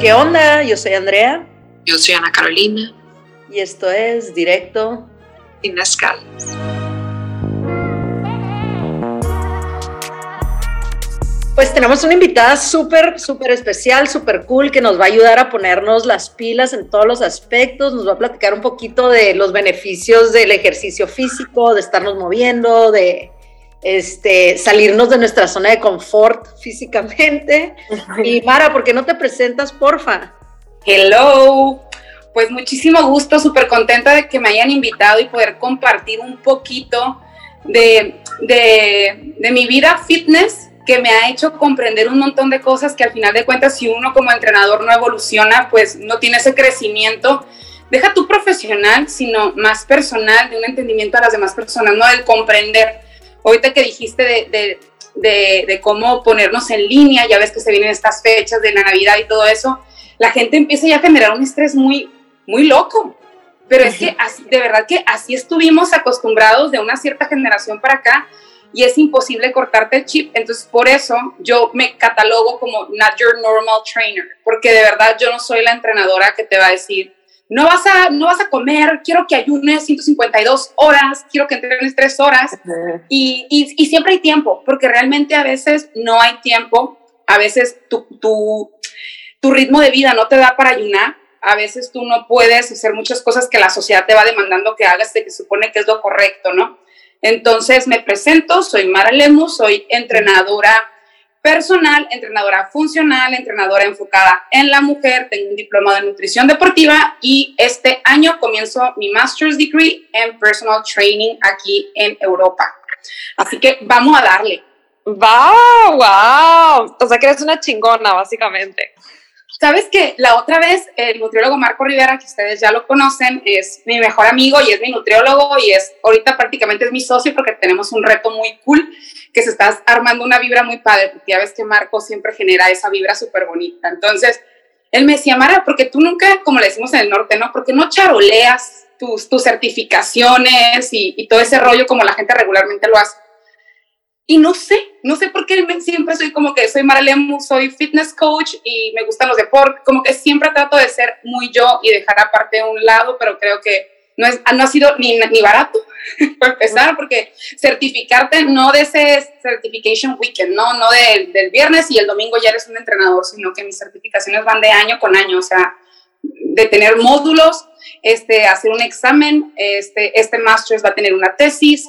¿Qué onda? Yo soy Andrea. Yo soy Ana Carolina. Y esto es Directo Sin Escalas. Pues tenemos una invitada súper, súper especial, súper cool, que nos va a ayudar a ponernos las pilas en todos los aspectos, nos va a platicar un poquito de los beneficios del ejercicio físico, de estarnos moviendo, de este, salirnos de nuestra zona de confort físicamente. Y Mara, ¿por qué no te presentas, porfa? Hello, pues muchísimo gusto, súper contenta de que me hayan invitado y poder compartir un poquito de, de, de mi vida fitness que me ha hecho comprender un montón de cosas que al final de cuentas si uno como entrenador no evoluciona, pues no tiene ese crecimiento, deja tu profesional, sino más personal, de un entendimiento a las demás personas, no del comprender. Ahorita que dijiste de, de, de, cómo ponernos en línea, ya ves que se vienen estas fechas de la Navidad y todo eso, la gente empieza ya a generar un estrés muy, muy loco. Pero es que así, de verdad que así estuvimos acostumbrados de una cierta generación para acá y es imposible cortarte el chip. Entonces, por eso yo me catalogo como not your normal trainer, porque de verdad yo no soy la entrenadora que te va a decir, no vas a, no vas a comer, quiero que ayunes 152 horas, quiero que entrenes 3 horas. y, y, y, siempre hay tiempo, porque realmente a veces no hay tiempo, a veces tu, tu, tu ritmo de vida no te da para ayunar. A veces tú no puedes hacer muchas cosas que la sociedad te va demandando que hagas de que supone que es lo correcto, ¿no? Entonces me presento, soy Mara Lemus, soy entrenadora personal, entrenadora funcional, entrenadora enfocada en la mujer, tengo un diploma de nutrición deportiva y este año comienzo mi master's degree en personal training aquí en Europa. Así que vamos a darle. ¡Wow! ¡Wow! O sea que eres una chingona, básicamente. Sabes que la otra vez el nutriólogo Marco Rivera, que ustedes ya lo conocen, es mi mejor amigo y es mi nutriólogo y es ahorita prácticamente es mi socio porque tenemos un reto muy cool que se está armando una vibra muy padre, porque ya ves que Marco siempre genera esa vibra súper bonita. Entonces, él me decía, Mara, porque tú nunca, como le decimos en el norte, ¿no? Porque no charoleas tus, tus certificaciones y, y todo ese rollo como la gente regularmente lo hace. Y no sé, no sé por qué siempre soy como que soy Mara Lemus, soy fitness coach y me gustan los deportes, como que siempre trato de ser muy yo y dejar aparte un lado, pero creo que no, es, no ha sido ni, ni barato, por empezar, porque certificarte no de ese certification weekend, no, no del, del viernes y el domingo ya eres un entrenador, sino que mis certificaciones van de año con año, o sea, de tener módulos, este, hacer un examen, este, este master's va a tener una tesis,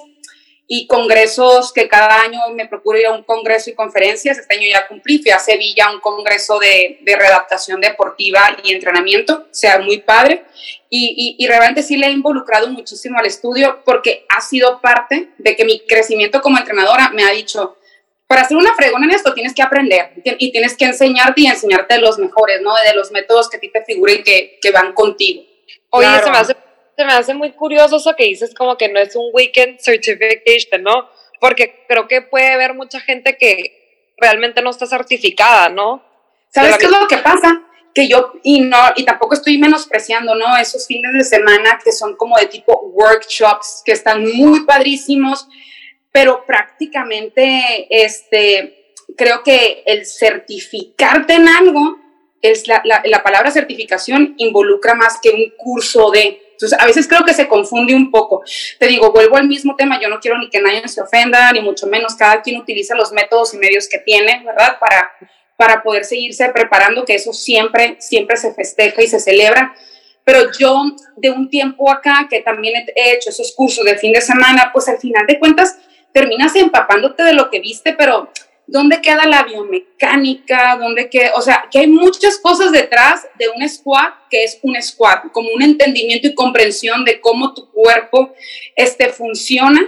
y congresos que cada año me procuro ir a un congreso y conferencias. Este año ya cumplí, fui a Sevilla un congreso de, de redactación deportiva y entrenamiento, o sea, muy padre. Y, y, y, realmente sí le he involucrado muchísimo al estudio porque ha sido parte de que mi crecimiento como entrenadora me ha dicho, para hacer una fregona en esto tienes que aprender y tienes que enseñarte y enseñarte de los mejores, ¿no? De los métodos que a ti te figuren que, que van contigo. Oye, claro. se me hace se me hace muy curioso eso que dices como que no es un weekend certification, ¿no? Porque creo que puede haber mucha gente que realmente no está certificada, ¿no? ¿Sabes qué es lo que pasa? Que yo, y no, y tampoco estoy menospreciando, ¿no? Esos fines de semana que son como de tipo workshops, que están muy padrísimos, pero prácticamente, este, creo que el certificarte en algo, es la, la, la palabra certificación involucra más que un curso de, entonces, a veces creo que se confunde un poco. Te digo, vuelvo al mismo tema, yo no quiero ni que nadie se ofenda, ni mucho menos, cada quien utiliza los métodos y medios que tiene, ¿verdad? Para, para poder seguirse preparando, que eso siempre, siempre se festeja y se celebra. Pero yo, de un tiempo acá, que también he hecho esos cursos de fin de semana, pues al final de cuentas terminas empapándote de lo que viste, pero ¿dónde queda la biomecánica? ¿Dónde queda? O sea, que hay muchas cosas detrás de un squat que es un squat, como un entendimiento y comprensión de cómo tu cuerpo este, funciona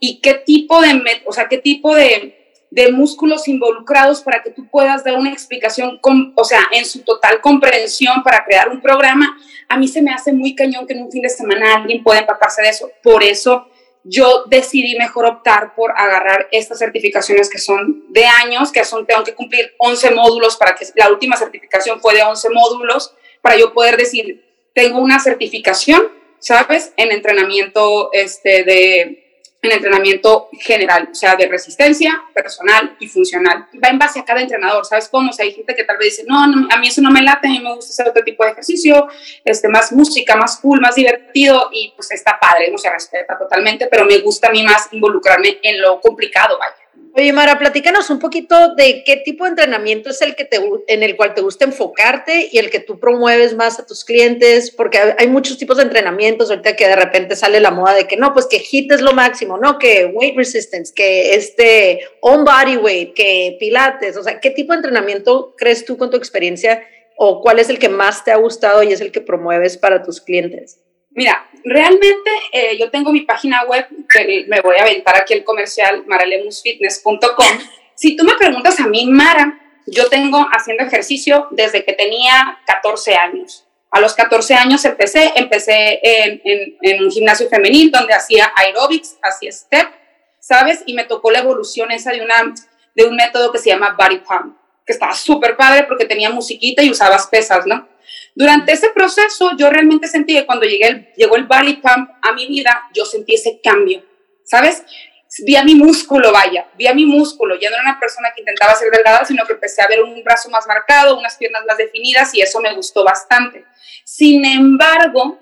y qué tipo de, o sea, qué tipo de, de músculos involucrados para que tú puedas dar una explicación, con, o sea, en su total comprensión para crear un programa. A mí se me hace muy cañón que en un fin de semana alguien pueda empaparse de eso. Por eso yo decidí mejor optar por agarrar estas certificaciones que son de años, que son, tengo que cumplir 11 módulos para que la última certificación fue de 11 módulos, para yo poder decir, tengo una certificación, ¿sabes? En entrenamiento este, de en entrenamiento general, o sea, de resistencia, personal y funcional. Va en base a cada entrenador, ¿sabes cómo? O sea, hay gente que tal vez dice, no, a mí eso no me late, a mí me gusta hacer otro tipo de ejercicio, este, más música, más cool, más divertido, y pues está padre, no se respeta totalmente, pero me gusta a mí más involucrarme en lo complicado, vaya. Oye, Mara, platícanos un poquito de qué tipo de entrenamiento es el que te, en el cual te gusta enfocarte y el que tú promueves más a tus clientes, porque hay muchos tipos de entrenamientos, ahorita que de repente sale la moda de que no, pues que HIT es lo máximo, no, que weight resistance, que este on body weight, que pilates, o sea, ¿qué tipo de entrenamiento crees tú con tu experiencia o cuál es el que más te ha gustado y es el que promueves para tus clientes? Mira, realmente eh, yo tengo mi página web, que me voy a aventar aquí el comercial, maralemusfitness.com. Si tú me preguntas a mí, Mara, yo tengo haciendo ejercicio desde que tenía 14 años. A los 14 años empecé, empecé en, en un gimnasio femenil donde hacía aerobics, hacía step, ¿sabes? Y me tocó la evolución esa de, una, de un método que se llama body pump, que estaba súper padre porque tenía musiquita y usabas pesas, ¿no? Durante ese proceso, yo realmente sentí que cuando llegué el, llegó el Body Pump a mi vida, yo sentí ese cambio, ¿sabes? Vi a mi músculo, vaya, vi a mi músculo. Ya no era una persona que intentaba ser delgada, sino que empecé a ver un brazo más marcado, unas piernas más definidas y eso me gustó bastante. Sin embargo,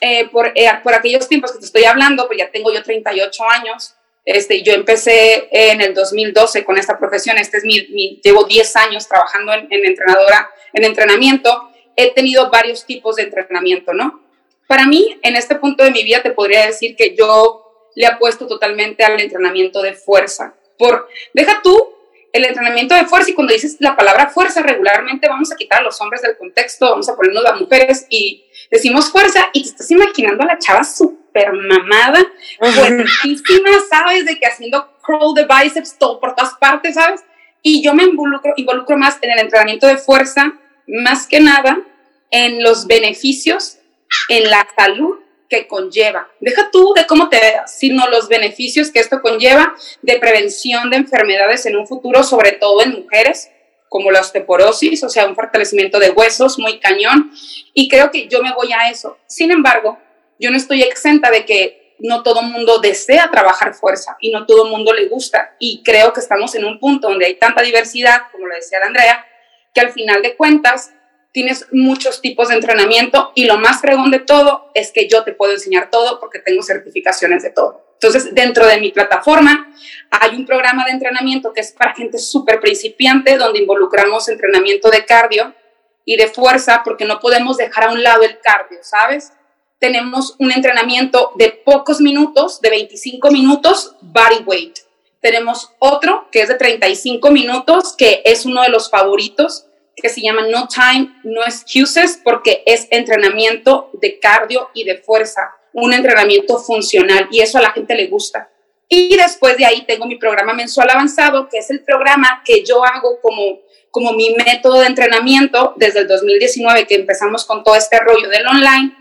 eh, por, eh, por aquellos tiempos que te estoy hablando, pues ya tengo yo 38 años, este, yo empecé en el 2012 con esta profesión, este es mi, llevo 10 años trabajando en, en entrenadora, en entrenamiento, he tenido varios tipos de entrenamiento, ¿no? Para mí, en este punto de mi vida, te podría decir que yo le apuesto totalmente al entrenamiento de fuerza. Por, deja tú el entrenamiento de fuerza y cuando dices la palabra fuerza regularmente vamos a quitar a los hombres del contexto, vamos a ponernos las mujeres y decimos fuerza y te estás imaginando a la chava súper mamada, buenísima, ¿sabes? De que haciendo crawl de bíceps todo por todas partes, ¿sabes? Y yo me involucro, involucro más en el entrenamiento de fuerza más que nada en los beneficios en la salud que conlleva. Deja tú de cómo te veas, sino los beneficios que esto conlleva de prevención de enfermedades en un futuro, sobre todo en mujeres, como la osteoporosis, o sea, un fortalecimiento de huesos muy cañón. Y creo que yo me voy a eso. Sin embargo, yo no estoy exenta de que no todo mundo desea trabajar fuerza y no todo mundo le gusta. Y creo que estamos en un punto donde hay tanta diversidad, como lo decía la Andrea, que al final de cuentas tienes muchos tipos de entrenamiento y lo más fregón de todo es que yo te puedo enseñar todo porque tengo certificaciones de todo. Entonces, dentro de mi plataforma hay un programa de entrenamiento que es para gente súper principiante, donde involucramos entrenamiento de cardio y de fuerza, porque no podemos dejar a un lado el cardio, ¿sabes? Tenemos un entrenamiento de pocos minutos, de 25 minutos, body weight. Tenemos otro que es de 35 minutos, que es uno de los favoritos, que se llama No Time, No Excuses, porque es entrenamiento de cardio y de fuerza, un entrenamiento funcional y eso a la gente le gusta. Y después de ahí tengo mi programa mensual avanzado, que es el programa que yo hago como, como mi método de entrenamiento desde el 2019, que empezamos con todo este rollo del online,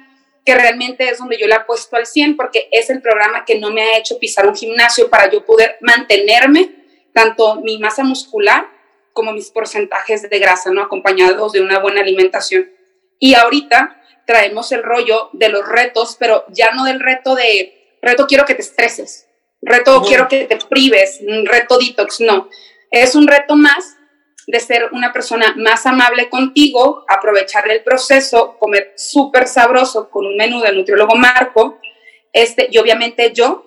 que realmente es donde yo le apuesto al 100, porque es el programa que no me ha hecho pisar un gimnasio para yo poder mantenerme tanto mi masa muscular como mis porcentajes de grasa, ¿no? Acompañados de una buena alimentación. Y ahorita traemos el rollo de los retos, pero ya no del reto de, reto quiero que te estreses, reto quiero que te prives, reto detox, no. Es un reto más de ser una persona más amable contigo, aprovechar el proceso, comer súper sabroso con un menú del nutriólogo Marco, este, y obviamente yo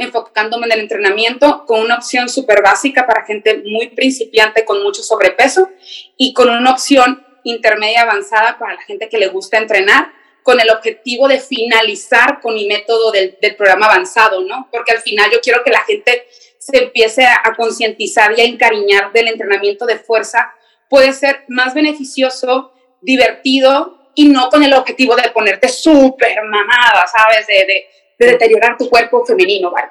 enfocándome en el entrenamiento con una opción súper básica para gente muy principiante con mucho sobrepeso y con una opción intermedia avanzada para la gente que le gusta entrenar con el objetivo de finalizar con mi método del, programa avanzado, ¿no? Porque al final yo quiero que la gente se empiece a, concientizar y a encariñar del entrenamiento de fuerza. Puede ser más beneficioso, divertido y no con el objetivo de ponerte súper mamada, ¿sabes? De, de deteriorar tu cuerpo femenino, ¿vale?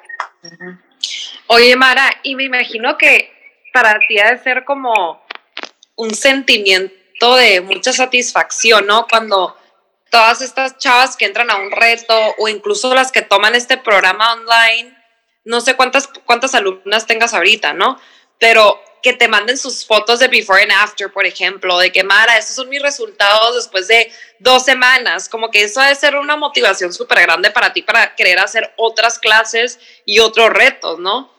Oye, Mara, y me imagino que para ti ha de ser como un sentimiento de mucha satisfacción, ¿no? Cuando todas estas chavas que entran a un reto o incluso las que toman este programa online, no sé cuántas, cuántas alumnas tengas ahorita, ¿no? Pero que te manden sus fotos de before and after, por ejemplo, de que Mara, estos son mis resultados después de dos semanas, como que eso debe ser una motivación súper grande para ti para querer hacer otras clases y otros retos, ¿no?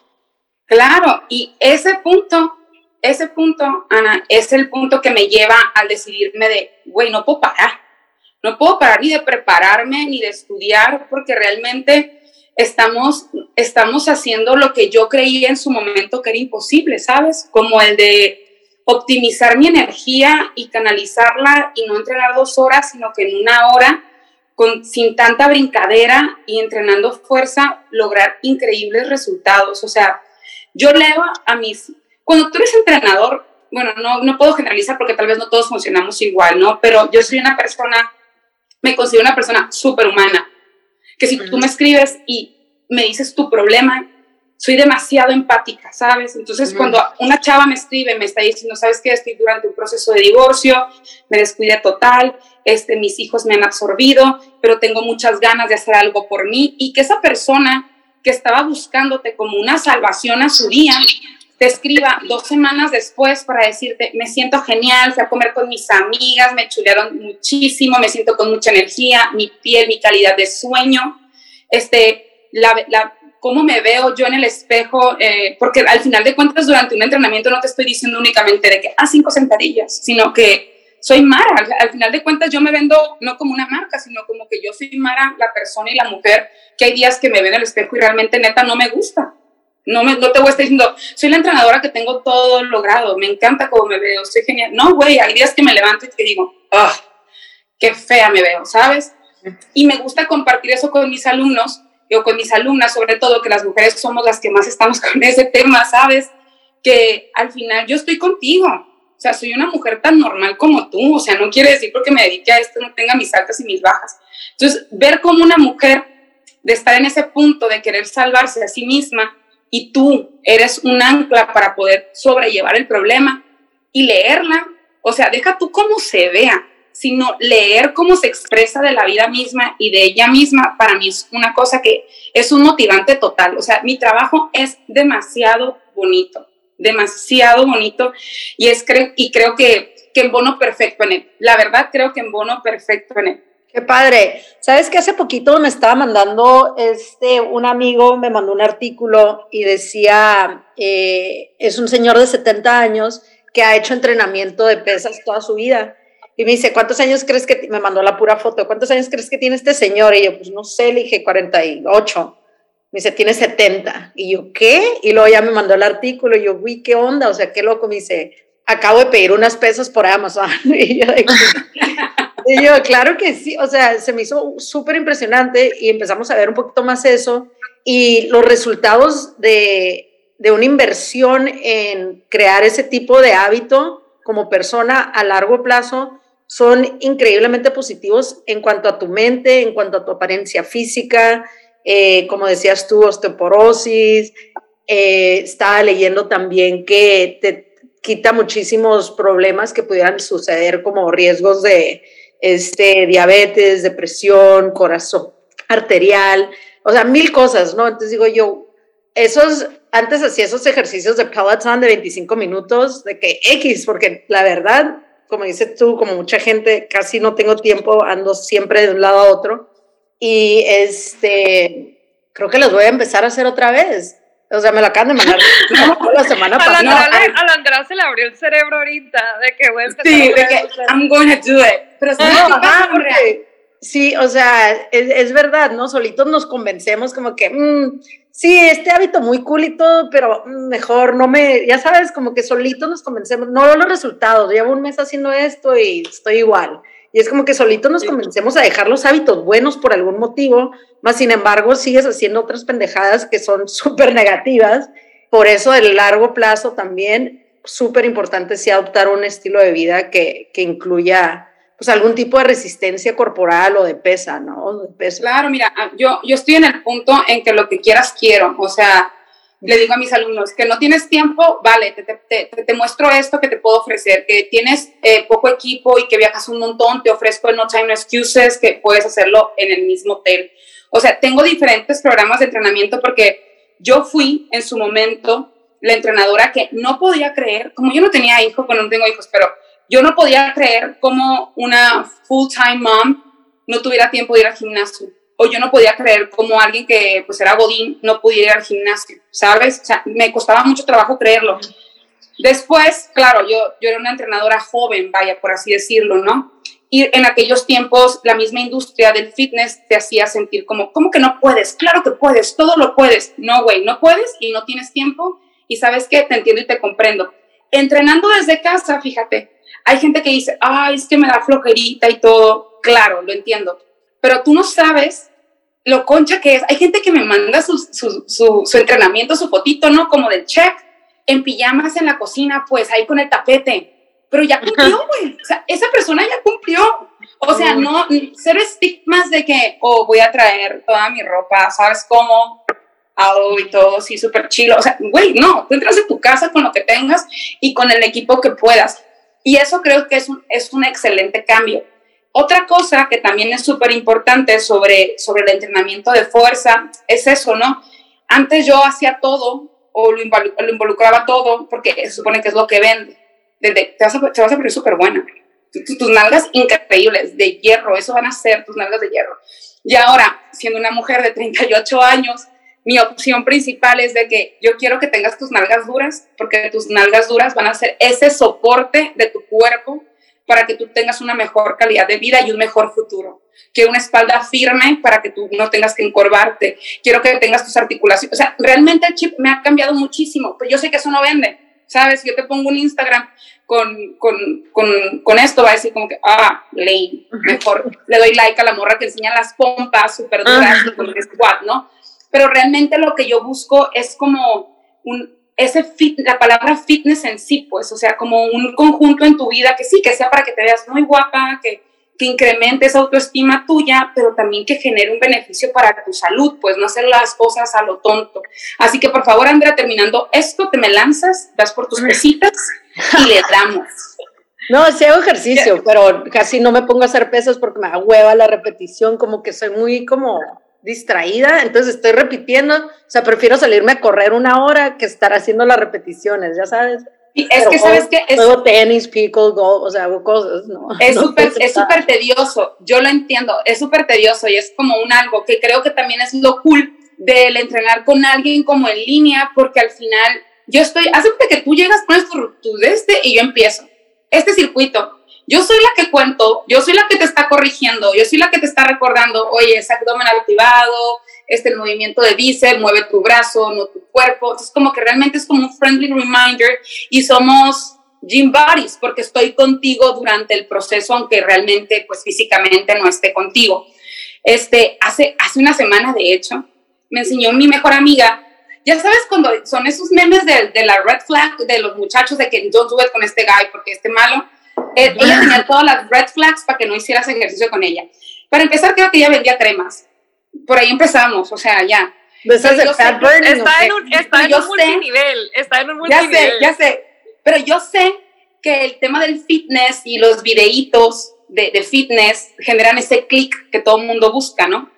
Claro, y ese punto, ese punto, Ana, es el punto que me lleva al decidirme de, güey, no puedo parar, no puedo parar ni de prepararme ni de estudiar porque realmente estamos, estamos haciendo lo que yo creía en su momento que era imposible, ¿sabes? Como el de optimizar mi energía y canalizarla y no entrenar dos horas, sino que en una hora, con, sin tanta brincadera y entrenando fuerza, lograr increíbles resultados. O sea, yo leo a mis... Cuando tú eres entrenador, bueno, no, no puedo generalizar porque tal vez no todos funcionamos igual, ¿no? Pero yo soy una persona, me considero una persona súper humana que si tú me escribes y me dices tu problema, soy demasiado empática, ¿sabes? Entonces, cuando una chava me escribe, me está diciendo, ¿sabes qué? Estoy durante un proceso de divorcio, me descuidé total, este, mis hijos me han absorbido, pero tengo muchas ganas de hacer algo por mí, y que esa persona que estaba buscándote como una salvación a su día, te escriba dos semanas después para decirte, me siento genial, fui a comer con mis amigas, me chulearon muchísimo, me siento con mucha energía, mi piel, mi calidad de sueño, este, la, la, cómo me veo yo en el espejo, eh, porque al final de cuentas durante un entrenamiento no te estoy diciendo únicamente de que, ah, cinco sentadillas, sino que soy Mara, al, al, final de cuentas yo me vendo no como una marca, sino como que yo soy Mara, la persona y la mujer, que hay días que me ven en el espejo y realmente neta no me gusta. No, me, no te voy a estar diciendo, soy la entrenadora que tengo todo logrado, me encanta cómo me veo, soy genial. No, güey, hay días que me levanto y te digo, ah, qué fea me veo, ¿sabes? Y me gusta compartir eso con mis alumnos o con mis alumnas, sobre todo, que las mujeres somos las que más estamos con ese tema, ¿sabes? Que al final yo estoy contigo. O sea, soy una mujer tan normal como tú. O sea, no quiere decir porque me dedique a esto no tenga mis altas y mis bajas. Entonces, ver cómo una mujer de estar en ese punto de querer salvarse a sí misma y tú eres un ancla para poder sobrellevar el problema y leerla, o sea, deja tú cómo se vea, sino leer cómo se expresa de la vida misma y de ella misma, para mí es una cosa que es un motivante total. O sea, mi trabajo es demasiado bonito, demasiado bonito y, es y creo que, que en bono perfecto en él. La verdad, creo que en bono perfecto en él. Qué padre. Sabes que hace poquito me estaba mandando este un amigo me mandó un artículo y decía eh, es un señor de 70 años que ha hecho entrenamiento de pesas toda su vida. Y me dice cuántos años crees que me mandó la pura foto cuántos años crees que tiene este señor y yo pues no sé le dije 48 me dice tiene 70 y yo qué y luego ya me mandó el artículo y yo uy qué onda o sea qué loco me dice acabo de pedir unas pesas por Amazon y yo y yo, claro que sí, o sea, se me hizo súper impresionante y empezamos a ver un poquito más eso y los resultados de, de una inversión en crear ese tipo de hábito como persona a largo plazo son increíblemente positivos en cuanto a tu mente, en cuanto a tu apariencia física, eh, como decías tú, osteoporosis. Eh, estaba leyendo también que te quita muchísimos problemas que pudieran suceder como riesgos de, este, diabetes, depresión, corazón arterial, o sea, mil cosas, ¿no? Entonces digo yo, esos, antes hacía esos ejercicios de Peloton de 25 minutos, de que X, porque la verdad, como dices tú, como mucha gente, casi no tengo tiempo, ando siempre de un lado a otro, y este, creo que los voy a empezar a hacer otra vez. O sea, me lo acaban de mandar la semana pasada. A la Andrea se le abrió el cerebro ahorita de que voy a empezar Sí, de que I'm going to do it. Pero sí, no, sí, o sea, es, es, verdad, ¿no? Solitos nos convencemos como que, mmm, sí, este hábito muy cool y todo, pero mejor no me, ya sabes, como que solitos nos convencemos, no los resultados, llevo un mes haciendo esto y estoy igual. Y es como que solitos nos convencemos a dejar los hábitos buenos por algún motivo, más sin embargo sigues haciendo otras pendejadas que son súper negativas. Por eso, el largo plazo también, súper importante sí adoptar un estilo de vida que, que incluya pues algún tipo de resistencia corporal o de pesa, ¿no? De peso. Claro, mira, yo, yo estoy en el punto en que lo que quieras quiero, o sea, le digo a mis alumnos que no tienes tiempo, vale, te, te, te, muestro esto que te puedo ofrecer, que tienes eh, poco equipo y que viajas un montón, te ofrezco el No Time No Excuses, que puedes hacerlo en el mismo hotel. O sea, tengo diferentes programas de entrenamiento porque yo fui en su momento la entrenadora que no podía creer, como yo no tenía hijos, bueno, no tengo hijos, pero yo no podía creer como una full-time mom no tuviera tiempo de ir al gimnasio. O yo no podía creer como alguien que pues era godín no pudiera ir al gimnasio, ¿sabes? O sea, me costaba mucho trabajo creerlo. Después, claro, yo, yo era una entrenadora joven, vaya, por así decirlo, ¿no? Y en aquellos tiempos la misma industria del fitness te hacía sentir como, ¿cómo que no puedes? Claro que puedes, todo lo puedes. No, güey, no puedes y no tienes tiempo. Y sabes qué, te entiendo y te comprendo. Entrenando desde casa, fíjate, hay gente que dice, ay, es que me da flojerita y todo. Claro, lo entiendo. Pero tú no sabes lo concha que es. Hay gente que me manda su, su, su, su entrenamiento, su fotito, ¿no? Como del check, en pijamas en la cocina, pues ahí con el tapete pero ya cumplió, güey. O sea, esa persona ya cumplió. O sea, no, cero estigmas de que, oh, voy a traer toda mi ropa, ¿sabes cómo? Algo y todo, sí, súper chilo. O sea, güey, no, tú entras en tu casa con lo que tengas y con el equipo que puedas. Y eso creo que es un, es un excelente cambio. Otra cosa que también es súper importante sobre, sobre el entrenamiento de fuerza es eso, ¿no? Antes yo hacía todo o lo, involucraba todo porque se supone que es lo que vende te, vas a, te vas a poner súper buena. Tus, nalgas increíbles, de hierro, eso van a ser tus nalgas de hierro. Y ahora, siendo una mujer de 38 años, mi opción principal es de que yo quiero que tengas tus nalgas duras, porque tus nalgas duras van a ser ese soporte de tu cuerpo para que tú tengas una mejor calidad de vida y un mejor futuro. Quiero una espalda firme para que tú no tengas que encorvarte. Quiero que tengas tus articulaciones. O sea, realmente el chip me ha cambiado muchísimo, pero yo sé que eso no vende ¿sabes? Yo te pongo un Instagram con, con, con, con esto, va a decir como que, ah, ley, mejor le doy like a la morra que enseña las pompas súper duras con el squat, ¿no? Pero realmente lo que yo busco es como un, ese fit, la palabra fitness en sí, pues, o sea, como un conjunto en tu vida que sí, que sea para que te veas muy guapa, que, que incremente esa autoestima tuya, pero también que genere un beneficio para tu salud, pues no hacer las cosas a lo tonto. Así que por favor, Andrea, terminando esto, te me lanzas, vas por tus pesitas y le damos. No, sí hago ejercicio, pero casi no me pongo a hacer pesos porque me da hueva la repetición, como que soy muy como distraída, entonces estoy repitiendo, o sea, prefiero salirme a correr una hora que estar haciendo las repeticiones, ya sabes es que sabes que es tenis, pickle, golf, o sea, hago cosas, ¿no? Es súper es súper tedioso, yo lo entiendo, es súper tedioso y es como un algo que creo que también es lo cool del entrenar con alguien como en línea, porque al final yo estoy, hace que tú llegas, con tu, tu este y yo empiezo. Este circuito, yo soy la que cuento, yo soy la que te está corrigiendo, yo soy la que te está recordando, oye, ese abdomen activado, este el movimiento de bíceps, mueve tu brazo, no tu cuerpo. Es como que realmente es como un friendly reminder y somos gym buddies porque estoy contigo durante el proceso, aunque realmente pues físicamente no esté contigo. Este, hace, hace una semana, de hecho, me enseñó mi mejor amiga ya sabes cuando son esos memes de, de, la red flag de los muchachos de que don't do it con este guy porque este malo. Eh, ella tenía todas las red flags para que no hicieras ejercicio con ella. Para empezar, creo que ella vendía cremas por ahí empezamos, o sea, ya. está en un, está en un multinivel, está en un multinivel. Ya sé, ya sé, pero yo sé que el tema del fitness y los videitos de, de fitness generan ese clic que todo el mundo busca, ¿no?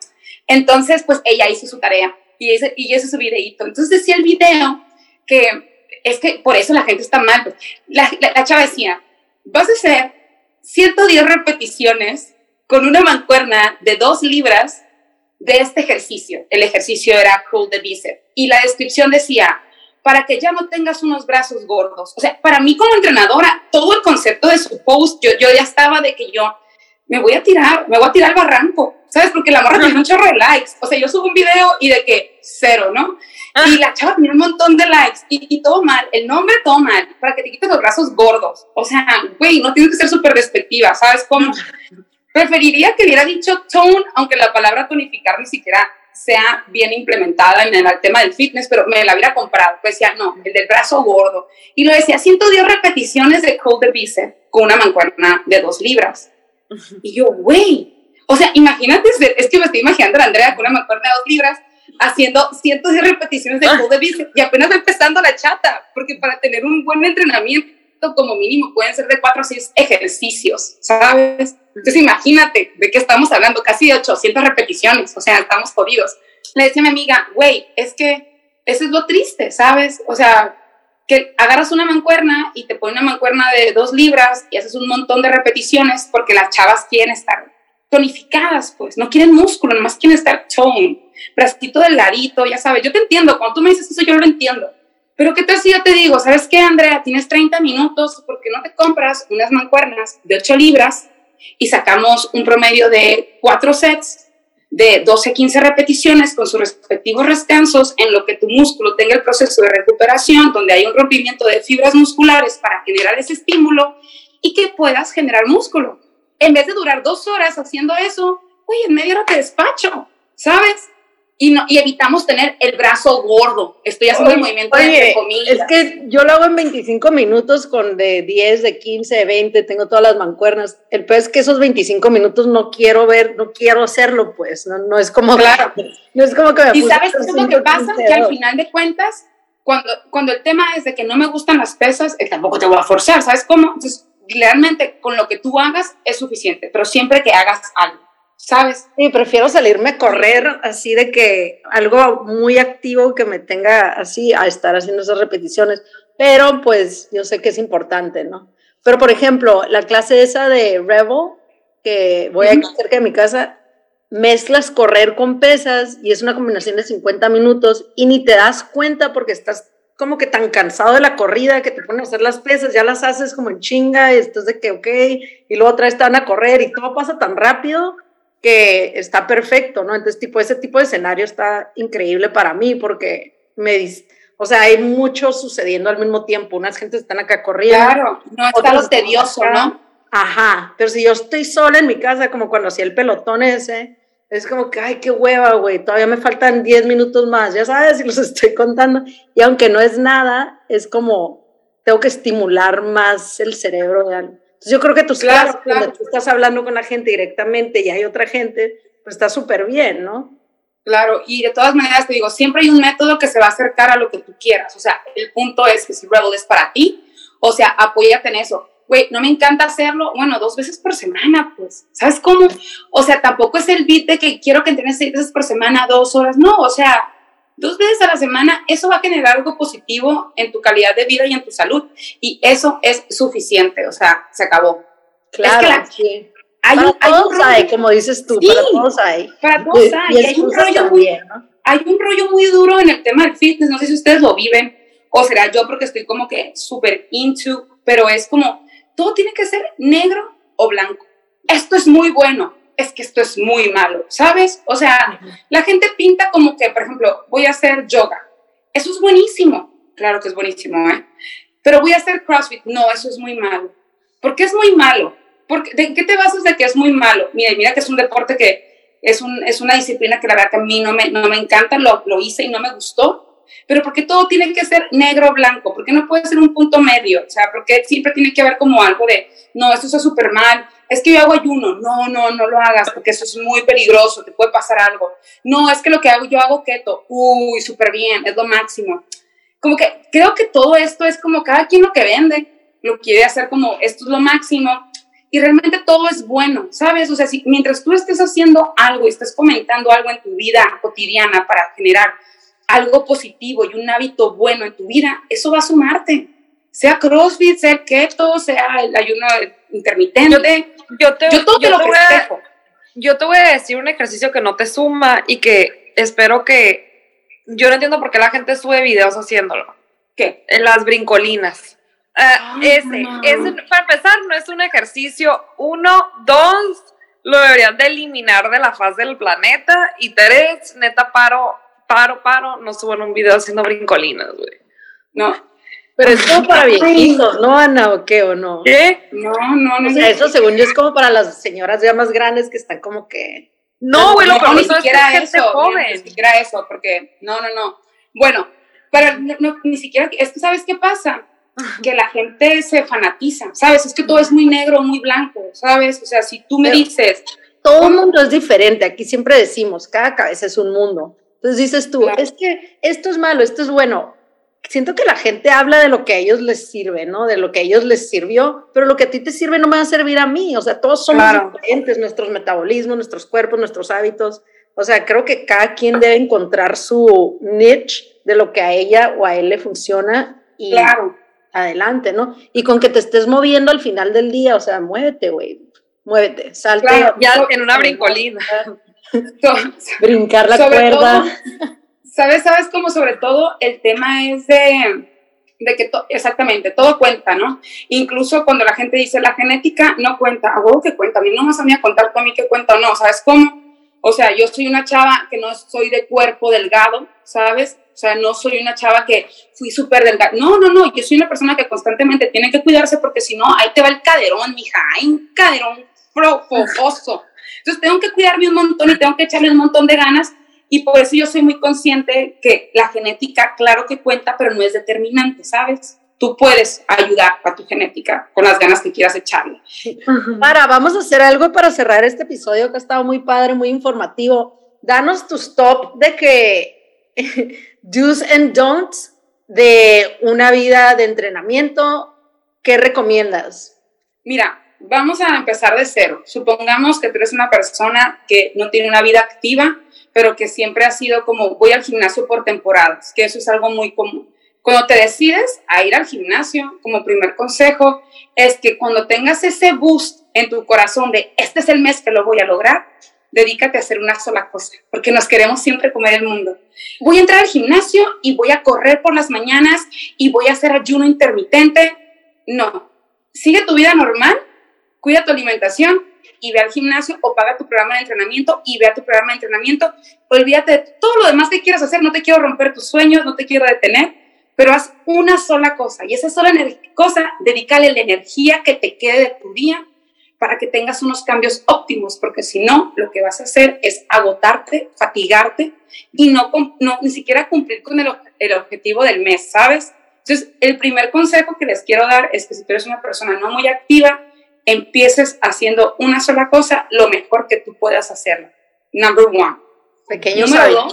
Entonces, pues ella hizo su tarea y, ese, y hizo su videito. Entonces decía el video que es que por eso la gente está mal. La, la, la chava decía, vas a hacer 110 repeticiones con una mancuerna de 2 libras de este ejercicio. El ejercicio era curl de bíceps. Y la descripción decía, para que ya no tengas unos brazos gordos. O sea, para mí como entrenadora, todo el concepto de su post, yo, yo ya estaba de que yo me voy a tirar, me voy a tirar al barranco, ¿sabes? Porque la morra tiene un chorro de likes. O sea, yo subo un video y de que cero, ¿no? Y la chava tiene un montón de likes y, y, todo mal, el nombre todo mal, para que te quites los brazos gordos. O sea, güey, no tienes que ser súper despectiva, ¿sabes cómo? Preferiría que hubiera dicho tone, aunque la palabra tonificar ni siquiera sea bien implementada en el tema del fitness, pero me la hubiera comprado. Pues decía, no, el del brazo gordo. Y lo decía, 110 repeticiones de cold de bíceps con una mancuerna de dos libras. Y yo, güey, o sea, imagínate, es que me estoy imaginando a Andrea con una mancuerna de dos libras haciendo 110 repeticiones de cold de bíceps y apenas empezando la chata, porque para tener un buen entrenamiento como mínimo pueden ser de cuatro o seis ejercicios, ¿sabes? Entonces imagínate de qué estamos hablando, casi de 800 repeticiones, o sea, estamos jodidos. Le decía a mi amiga, güey, es que eso es lo triste, ¿sabes? O sea, que agarras una mancuerna y te pones una mancuerna de dos libras y haces un montón de repeticiones porque las chavas quieren estar tonificadas, pues, no quieren músculo, nomás quieren estar tone, bracito delgadito, ya sabes, yo te entiendo, cuando tú me dices eso yo lo entiendo, pero ¿qué tal si yo te digo, sabes qué, Andrea, tienes 30 minutos, porque no te compras unas mancuernas de 8 libras y sacamos un promedio de 4 sets de 12 a 15 repeticiones con sus respectivos descansos en lo que tu músculo tenga el proceso de recuperación, donde hay un rompimiento de fibras musculares para generar ese estímulo y que puedas generar músculo. En vez de durar dos horas haciendo eso, oye, en media hora te despacho, ¿sabes? Y, no, y evitamos tener el brazo gordo. Estoy haciendo el movimiento de comillas. Es que yo lo hago en 25 minutos con de 10, de 15, de 20, tengo todas las mancuernas. El peor es que esos 25 minutos no quiero ver, no quiero hacerlo, pues. No, no es como. Claro. No es como que me ¿Y sabes qué es lo que pasa? Que al final de cuentas, cuando, cuando el tema es de que no me gustan las pesas, eh, tampoco te voy a forzar, ¿sabes cómo? Entonces, realmente con lo que tú hagas es suficiente, pero siempre que hagas algo. ¿Sabes? Sí, prefiero salirme a correr así de que algo muy activo que me tenga así a estar haciendo esas repeticiones, pero pues yo sé que es importante, ¿no? Pero por ejemplo, la clase esa de Rebel, que voy aquí cerca de mi casa, mezclas correr con pesas y es una combinación de 50 minutos y ni te das cuenta porque estás como que tan cansado de la corrida que te ponen a hacer las pesas, ya las haces como en chinga y estás de que, ok, y luego otra vez te van a correr y todo pasa tan rápido que está perfecto, ¿no? Entonces, tipo, ese tipo de escenario está increíble para mí porque me o sea, hay mucho sucediendo al mismo tiempo. Unas gentes están acá corriendo. Claro, no está lo tedioso, ¿no? Ajá, pero si yo estoy sola en mi casa, como cuando hacía el pelotón ese, es como que, ay, qué hueva, güey, todavía me faltan 10 minutos más, ya sabes, y los estoy contando. Y aunque no es nada, es como, tengo que estimular más el cerebro de algo yo creo que tus claro, clases, cuando tú estás hablando con la gente directamente y hay otra gente, pues está súper bien, ¿no? Claro, y de todas maneras te digo, siempre hay un método que se va a acercar a lo que tú quieras. O sea, el punto es que si Rebel es para ti, o sea, apóyate en eso. Güey, no me encanta hacerlo, bueno, dos veces por semana, pues, ¿sabes cómo? O sea, tampoco es el beat de que quiero que entrenes seis veces por semana, dos horas, no, o sea, dos veces a la semana, eso va a generar algo positivo en tu calidad de vida y en tu salud. Y eso es suficiente, o sea, se acabó. Claro, sí. Hay para un, todos hay, como dices tú, para todos hay. Para todos hay. Y hay un, rollo muy, hay un rollo muy duro en el tema del fitness, no sé si ustedes lo viven, o será yo porque estoy como que súper into, pero es como, todo tiene que ser negro o blanco. Esto es muy bueno, es que esto es muy malo, ¿sabes? O sea, la gente pinta como que, por ejemplo, voy a hacer yoga. Eso es buenísimo. Claro que es buenísimo, ¿eh? Pero voy a hacer CrossFit. No, eso es muy malo. ¿Por qué es muy malo? Porque, ¿De qué te basas de que es muy malo? Mira, mira que es un deporte que es, un, es una disciplina que la verdad que a mí no me, no me encanta, lo, lo hice y no me gustó, pero porque todo tiene que ser negro o blanco, porque no puede ser un punto medio, o sea, porque siempre tiene que haber como algo de, no, esto está súper mal, es que yo hago ayuno, no, no, no lo hagas, porque eso es muy peligroso, te puede pasar algo, no, es que lo que hago, yo hago keto, uy, súper bien, es lo máximo. Como que creo que todo esto es como cada quien lo que vende, lo quiere hacer como esto es lo máximo, y realmente todo es bueno, ¿sabes? O sea, si mientras tú estés haciendo algo y estés comentando algo en tu vida cotidiana para generar algo positivo y un hábito bueno en tu vida, eso va a sumarte. Sea CrossFit, sea keto, sea el ayuno intermitente. Yo, te, yo, te, voy a, yo te voy a decir un ejercicio que no te suma y que espero que... Yo no entiendo por qué la gente sube videos haciéndolo. ¿Qué? Las brincolinas. Uh, ese, para empezar, no es un ejercicio. Uno, dos, lo deberían de eliminar de la faz del planeta. Y tres, neta, paro paro, paro, no suban un video haciendo brincolinas, güey. No. Pero es como para viejitos, ¿no, Ana? ¿O qué? ¿O no? ¿Qué? No, no, no. O sea, eso según yo es como para las señoras ya más grandes que están como que... No, güey, no, no, ni siquiera eso, joven. Ni siquiera eso, porque no, no, no. Bueno, para, no, ni siquiera, es que ¿sabes qué pasa? Que la gente se fanatiza, ¿sabes? Es que todo es muy negro, muy blanco, ¿sabes? O sea, si tú me dices... Todo el mundo es diferente, aquí siempre decimos, cada cabeza es un mundo. Entonces dices tú, es que esto es malo, esto es bueno. Siento que la gente habla de lo que a ellos les sirve, ¿no? De lo que a ellos les sirvió, pero lo que a ti te sirve no me va a servir a mí. O sea, todos somos diferentes, nuestros metabolismos, nuestros cuerpos, nuestros hábitos. O sea, creo que cada quien debe encontrar su niche de lo que a ella o a él le funciona y adelante, ¿no? Y con que te estés moviendo al final del día, o sea, muévete, güey, muévete, salte. ya en una brincolina. Brincar la cuerda. ¿Sabes? ¿Sabes cómo sobre todo el tema es de, de que exactamente todo cuenta, ¿no? Incluso cuando la gente dice la genética no cuenta, a huevo que cuenta, a mí no me vas a a contar a mí qué cuenta o no, ¿sabes cómo? O sea, yo soy una chava que no soy de cuerpo delgado, ¿sabes? O sea, no soy una chava que fui súper delgada. No, no, no, yo soy una persona que constantemente tiene que cuidarse porque si no, ahí te va el caderón, mija, hay un caderón fogoso. Entonces tengo que cuidarme un montón y tengo que echarle un montón de ganas y por eso yo soy muy consciente que la genética, claro que cuenta, pero no es determinante, ¿sabes? Tú puedes ayudar a tu genética con las ganas que quieras echarle. Para, vamos a hacer algo para cerrar este episodio que ha estado muy padre, muy informativo. Danos tus top de que do's and don'ts de una vida de entrenamiento. ¿Qué recomiendas? Mira, vamos a empezar de cero. Supongamos que tú eres una persona que no tiene una vida activa, pero que siempre ha sido como voy al gimnasio por temporadas, que eso es algo muy común. Cuando te decides a ir al gimnasio, como primer consejo, es que cuando tengas ese boost en tu corazón de este es el mes que lo voy a lograr, dedícate a hacer una sola cosa, porque nos queremos siempre comer el mundo. Voy a entrar al gimnasio y voy a correr por las mañanas y voy a hacer ayuno intermitente. No, sigue tu vida normal, cuida tu alimentación, y ve al gimnasio o paga tu programa de entrenamiento y ve a tu programa de entrenamiento. Olvídate de todo lo demás que quieras hacer. No te quiero romper tus sueños, no te quiero detener, pero haz una sola cosa. Y esa sola cosa, dedícale la energía que te quede de tu día para que tengas unos cambios óptimos, porque si no, lo que vas a hacer es agotarte, fatigarte y no, no ni siquiera cumplir con el, el objetivo del mes, ¿sabes? Entonces, el primer consejo que les quiero dar es que si tú eres una persona no muy activa, empieces haciendo una sola cosa lo mejor que tú puedas hacerla. Number one. Pequeños Número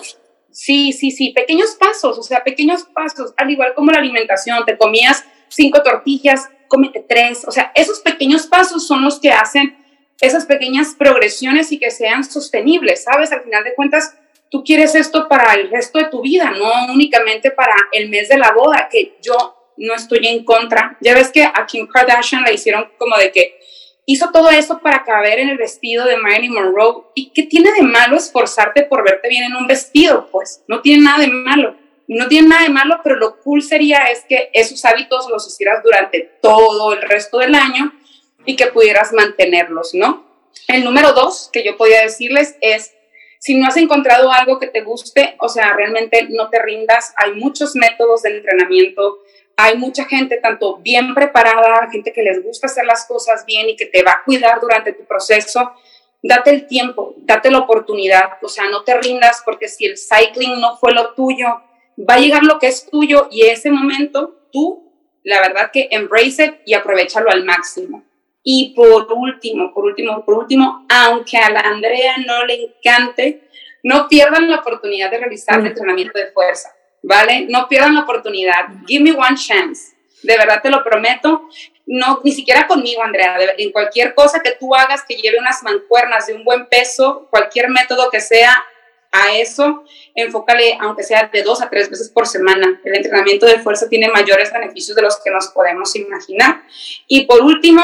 sí, sí, sí, pequeños pasos, o sea, pequeños pasos, al igual como la alimentación, te comías cinco tortillas, cómete tres, o sea, esos pequeños pasos son los que hacen esas pequeñas progresiones y que sean sostenibles, ¿sabes? Al final de cuentas, tú quieres esto para el resto de tu vida, no únicamente para el mes de la boda, que yo no estoy en contra. Ya ves que a Kim Kardashian la hicieron como de que hizo todo eso para caber en el vestido de Marilyn Monroe. ¿Y qué tiene de malo esforzarte por verte bien en un vestido? Pues no tiene nada de malo. No tiene nada de malo, pero lo cool sería es que esos hábitos los hicieras durante todo el resto del año y que pudieras mantenerlos, ¿no? El número dos que yo podía decirles es, si no has encontrado algo que te guste, o sea, realmente no te rindas, hay muchos métodos de entrenamiento, hay mucha gente, tanto bien preparada, gente que les gusta hacer las cosas bien y que te va a cuidar durante tu proceso. Date el tiempo, date la oportunidad, o sea, no te rindas porque si el cycling no fue lo tuyo, va a llegar lo que es tuyo y ese momento tú, la verdad que embrace it y aprovechalo al máximo. Y por último, por último, por último, aunque a la Andrea no le encante, no pierdan la oportunidad de realizar el entrenamiento de fuerza ¿vale? No pierdan la oportunidad. Give me one chance. De verdad te lo prometo. No, ni siquiera conmigo, Andrea. en cualquier cosa que tú hagas que lleve unas mancuernas de un buen peso, cualquier método que sea a eso, enfócale, aunque sea de dos a tres veces por semana. El entrenamiento de fuerza tiene mayores beneficios de los que nos podemos imaginar. Y por último,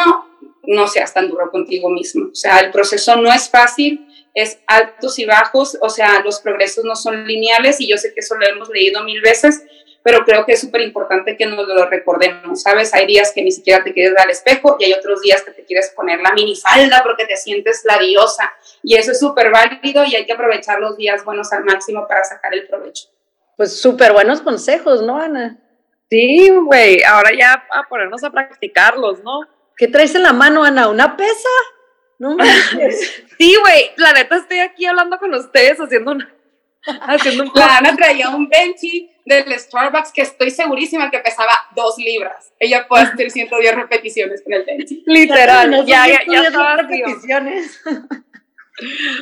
no seas tan duro contigo mismo. O sea, el proceso no es fácil es altos y bajos, o sea, los progresos no son lineales y yo sé que eso lo hemos leído mil veces, pero creo que es súper importante que nos lo recordemos, ¿sabes? Hay días que ni siquiera te quieres dar al espejo y hay otros días que te quieres poner la minifalda porque te sientes la diosa y eso es súper válido y hay que aprovechar los días buenos al máximo para sacar el provecho. Pues súper buenos consejos, ¿no, Ana? Sí, güey, ahora ya a ponernos a practicarlos, ¿no? ¿Qué traes en la mano, Ana? ¿Una pesa? No Sí, güey, la neta estoy aquí hablando con ustedes haciendo un, haciendo un La Ana traía un benchy del Starbucks que estoy segurísima que pesaba dos libras. Ella puede hacer 110 repeticiones con el benchy. Literal, ya, ya, ya, estaba repeticiones.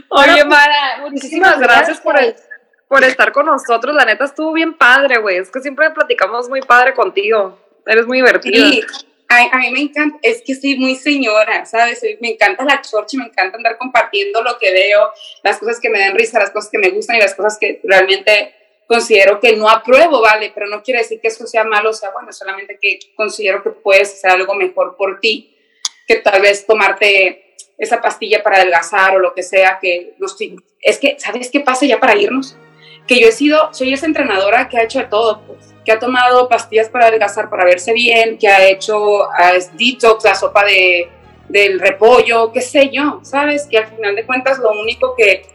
Oye, pues, Mara, muchísimas gracias, por, por estar con nosotros. La neta estuvo bien padre, güey. Es que siempre platicamos muy padre contigo. Eres muy divertido. Sí a, mí me encanta, es que soy muy señora, ¿sabes? Me encanta la chorcha me encanta andar compartiendo lo que veo, las cosas que me dan risa, las cosas que me gustan y las cosas que realmente considero que no apruebo, ¿vale? Pero no quiere decir que eso sea malo o sea bueno, solamente que considero que puedes hacer algo mejor por ti, que tal vez tomarte esa pastilla para adelgazar o lo que sea, que no es que, ¿sabes qué pasa ya para irnos? Que yo he sido, soy esa entrenadora que ha hecho de todo, pues, que ha tomado pastillas para adelgazar, para verse bien, que ha hecho detox, la sopa de, del repollo, qué sé yo, ¿sabes? Que al final de cuentas lo único que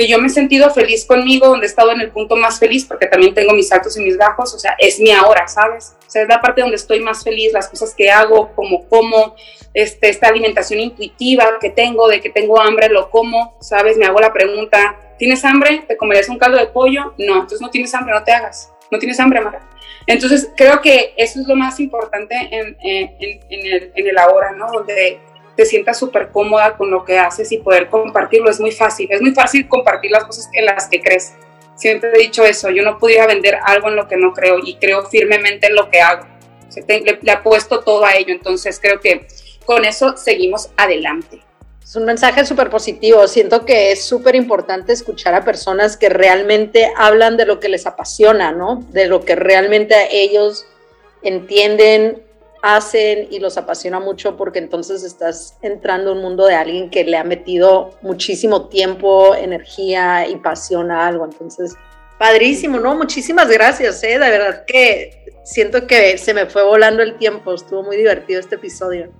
que yo me he sentido feliz conmigo, donde he estado en el punto más feliz, porque también tengo mis altos y mis bajos, o sea, es mi ahora, ¿sabes? O sea, es la parte donde estoy más feliz, las cosas que hago, como como, este, esta alimentación intuitiva que tengo, de que tengo hambre, lo como, ¿sabes? Me hago la pregunta, ¿tienes hambre? ¿Te comerías un caldo de pollo? No, entonces no tienes hambre, no te hagas. No tienes hambre, Mara. Entonces, creo que eso es lo más importante en, el, en ahora, ¿no? Donde te sientas súper cómoda con lo que haces y poder compartirlo. Es muy fácil, es muy fácil compartir las cosas en las que crees. Siempre he dicho eso, yo no pudiera vender algo en lo que no creo y creo firmemente en lo que hago. le, le apuesto todo a ello, entonces creo que con eso seguimos adelante. Es un mensaje súper positivo. Siento que es súper importante escuchar a personas que realmente hablan de lo que les apasiona, ¿no? De lo que realmente ellos entienden hacen y los apasiona mucho porque entonces estás entrando en un mundo de alguien que le ha metido muchísimo tiempo, energía y pasión a algo. Entonces, padrísimo, ¿no? Muchísimas gracias, ¿eh? De verdad que siento que se me fue volando el tiempo, estuvo muy divertido este episodio.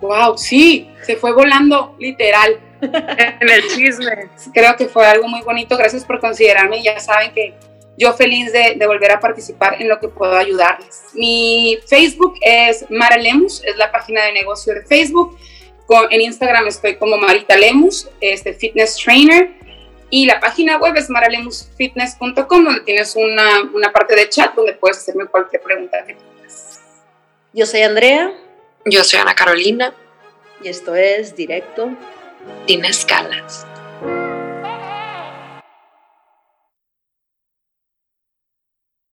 Wow, sí, se fue volando literal. en el chisme. Creo que fue algo muy bonito. Gracias por considerarme. Ya saben que yo feliz de, volver a participar en lo que puedo ayudarles. Mi Facebook es Mara Lemus, es la página de negocio de Facebook. Con, en Instagram estoy como Marita Lemus, este fitness trainer. Y la página web es maralemusfitness.com, donde tienes una, una, parte de chat donde puedes hacerme cualquier pregunta que tengas. Yo soy Andrea. Yo soy Ana Carolina. Y esto es Directo. Sin escalas.